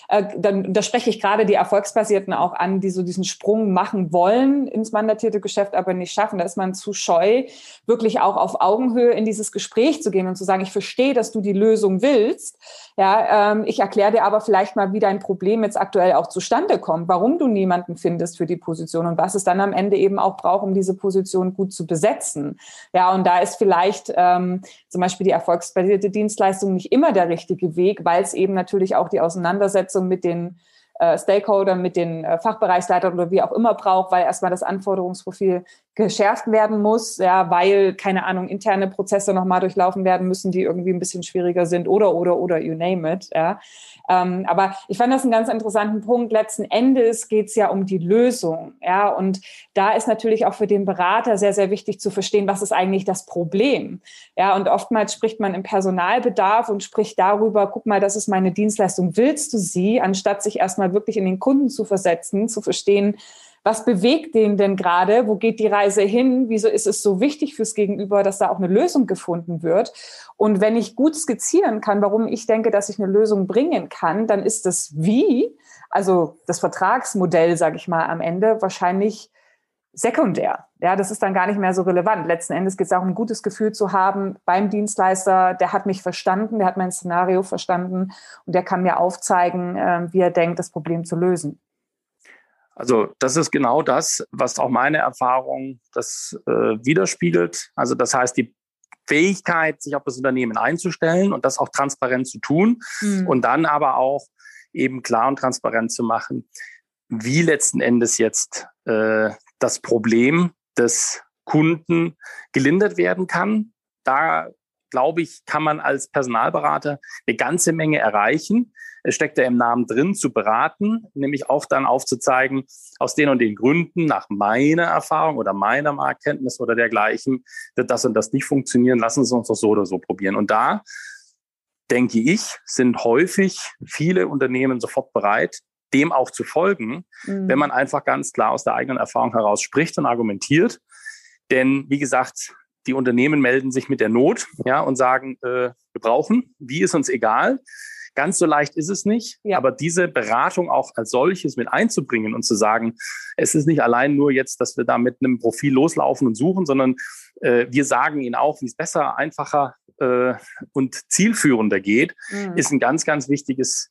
Äh, dann, da spreche ich gerade die Erfolgsbasierten auch an, die so diesen Sprung machen wollen ins mandatierte Geschäft, aber nicht schaffen. Da ist man zu scheu, wirklich auch auf Augenhöhe in dieses Gespräch zu gehen und zu sagen, ich verstehe, dass du die Lösung willst. Ja, ähm, ich erkläre dir aber vielleicht mal, wie dein Problem jetzt aktuell auch zustande kommt, warum du niemanden findest für die Position und was es dann am Ende eben auch braucht, um diese Position gut zu besetzen. Ja, und da ist vielleicht ähm, zum Beispiel die erfolgsbasierte Dienstleistung nicht immer der richtige Weg, weil es eben natürlich auch die Auseinandersetzung mit den äh, Stakeholder, mit den äh, Fachbereichsleitern oder wie auch immer braucht, weil erstmal das Anforderungsprofil geschärft werden muss, ja, weil, keine Ahnung, interne Prozesse nochmal durchlaufen werden müssen, die irgendwie ein bisschen schwieriger sind oder, oder, oder, you name it, ja. Ähm, aber ich fand das einen ganz interessanten Punkt. Letzten Endes geht es ja um die Lösung. Ja, und da ist natürlich auch für den Berater sehr, sehr wichtig zu verstehen, was ist eigentlich das Problem. Ja, und oftmals spricht man im Personalbedarf und spricht darüber, guck mal, das ist meine Dienstleistung, willst du sie, anstatt sich erstmal wirklich in den Kunden zu versetzen, zu verstehen, was bewegt den denn gerade? Wo geht die Reise hin? Wieso ist es so wichtig fürs Gegenüber, dass da auch eine Lösung gefunden wird? Und wenn ich gut skizzieren kann, warum ich denke, dass ich eine Lösung bringen kann, dann ist das Wie, also das Vertragsmodell, sage ich mal, am Ende wahrscheinlich sekundär. Ja, das ist dann gar nicht mehr so relevant. Letzten Endes geht es auch um ein gutes Gefühl zu haben beim Dienstleister, der hat mich verstanden, der hat mein Szenario verstanden und der kann mir aufzeigen, äh, wie er denkt, das Problem zu lösen. Also das ist genau das, was auch meine Erfahrung das äh, widerspiegelt. Also das heißt, die Fähigkeit, sich auf das Unternehmen einzustellen und das auch transparent zu tun mhm. und dann aber auch eben klar und transparent zu machen, wie letzten Endes jetzt äh, das Problem des Kunden gelindert werden kann. Da glaube ich, kann man als Personalberater eine ganze Menge erreichen. Es steckt ja im Namen drin, zu beraten, nämlich auch dann aufzuzeigen, aus den und den Gründen, nach meiner Erfahrung oder meiner Marktkenntnis oder dergleichen, wird das und das nicht funktionieren, lassen Sie uns doch so oder so probieren. Und da, denke ich, sind häufig viele Unternehmen sofort bereit, dem auch zu folgen, mhm. wenn man einfach ganz klar aus der eigenen Erfahrung heraus spricht und argumentiert. Denn wie gesagt, die Unternehmen melden sich mit der Not ja, und sagen, äh, wir brauchen, wie ist uns egal. Ganz so leicht ist es nicht, ja. aber diese Beratung auch als solches mit einzubringen und zu sagen, es ist nicht allein nur jetzt, dass wir da mit einem Profil loslaufen und suchen, sondern äh, wir sagen Ihnen auch, wie es besser, einfacher äh, und zielführender geht, mhm. ist ein ganz, ganz wichtiges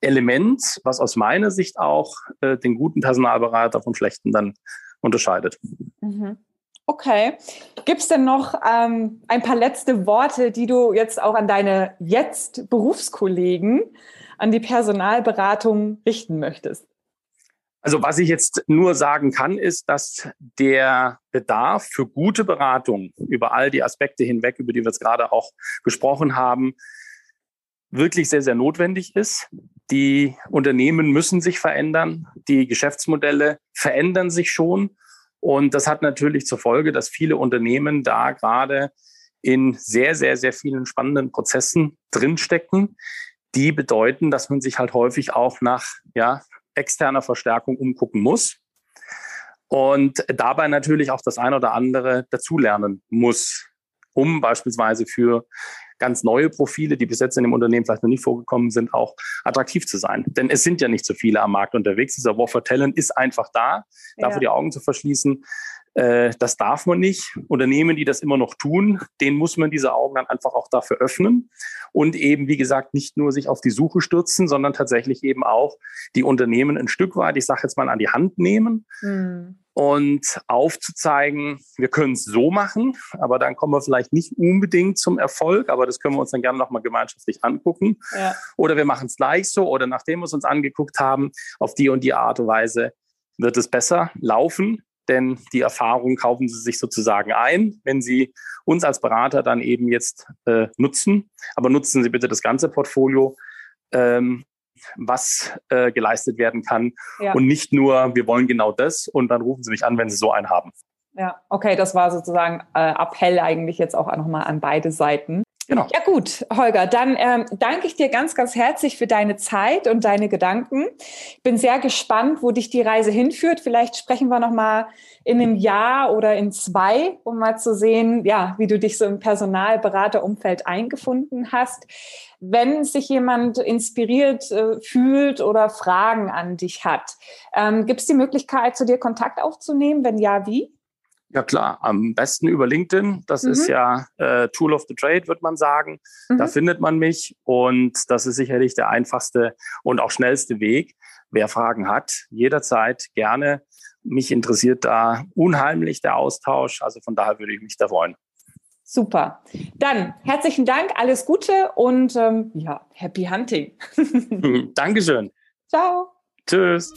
Element, was aus meiner Sicht auch äh, den guten Personalberater vom schlechten dann unterscheidet. Mhm. Okay. Gibt es denn noch ähm, ein paar letzte Worte, die du jetzt auch an deine jetzt Berufskollegen, an die Personalberatung richten möchtest? Also was ich jetzt nur sagen kann, ist, dass der Bedarf für gute Beratung über all die Aspekte hinweg, über die wir jetzt gerade auch gesprochen haben, wirklich sehr, sehr notwendig ist. Die Unternehmen müssen sich verändern. Die Geschäftsmodelle verändern sich schon. Und das hat natürlich zur Folge, dass viele Unternehmen da gerade in sehr, sehr, sehr vielen spannenden Prozessen drinstecken, die bedeuten, dass man sich halt häufig auch nach ja, externer Verstärkung umgucken muss und dabei natürlich auch das eine oder andere dazulernen muss, um beispielsweise für ganz neue Profile, die bis jetzt in dem Unternehmen vielleicht noch nicht vorgekommen sind, auch attraktiv zu sein. Denn es sind ja nicht so viele am Markt unterwegs. Dieser War for Talent ist einfach da, dafür ja. die Augen zu verschließen. Äh, das darf man nicht. Unternehmen, die das immer noch tun, denen muss man diese Augen dann einfach auch dafür öffnen und eben, wie gesagt, nicht nur sich auf die Suche stürzen, sondern tatsächlich eben auch die Unternehmen ein Stück weit, ich sage jetzt mal, an die Hand nehmen. Mhm und aufzuzeigen, wir können es so machen, aber dann kommen wir vielleicht nicht unbedingt zum Erfolg, aber das können wir uns dann gerne nochmal gemeinschaftlich angucken. Ja. Oder wir machen es gleich so oder nachdem wir es uns angeguckt haben, auf die und die Art und Weise wird es besser laufen, denn die Erfahrung kaufen Sie sich sozusagen ein, wenn Sie uns als Berater dann eben jetzt äh, nutzen. Aber nutzen Sie bitte das ganze Portfolio. Ähm, was äh, geleistet werden kann. Ja. Und nicht nur, wir wollen genau das und dann rufen Sie mich an, wenn Sie so einen haben. Ja, okay, das war sozusagen äh, Appell eigentlich jetzt auch nochmal an beide Seiten. Genau. Ja gut, Holger, dann ähm, danke ich dir ganz, ganz herzlich für deine Zeit und deine Gedanken. Ich bin sehr gespannt, wo dich die Reise hinführt. Vielleicht sprechen wir noch mal in einem Jahr oder in zwei, um mal zu sehen, ja, wie du dich so im Personalberaterumfeld eingefunden hast. Wenn sich jemand inspiriert äh, fühlt oder Fragen an dich hat, ähm, gibt es die Möglichkeit, zu dir Kontakt aufzunehmen? Wenn ja, wie? Ja klar, am besten über LinkedIn. Das mhm. ist ja äh, Tool of the Trade, wird man sagen. Mhm. Da findet man mich und das ist sicherlich der einfachste und auch schnellste Weg. Wer Fragen hat, jederzeit gerne. Mich interessiert da unheimlich der Austausch. Also von daher würde ich mich da freuen. Super. Dann herzlichen Dank, alles Gute und ähm, ja, happy hunting. Dankeschön. Ciao. Tschüss.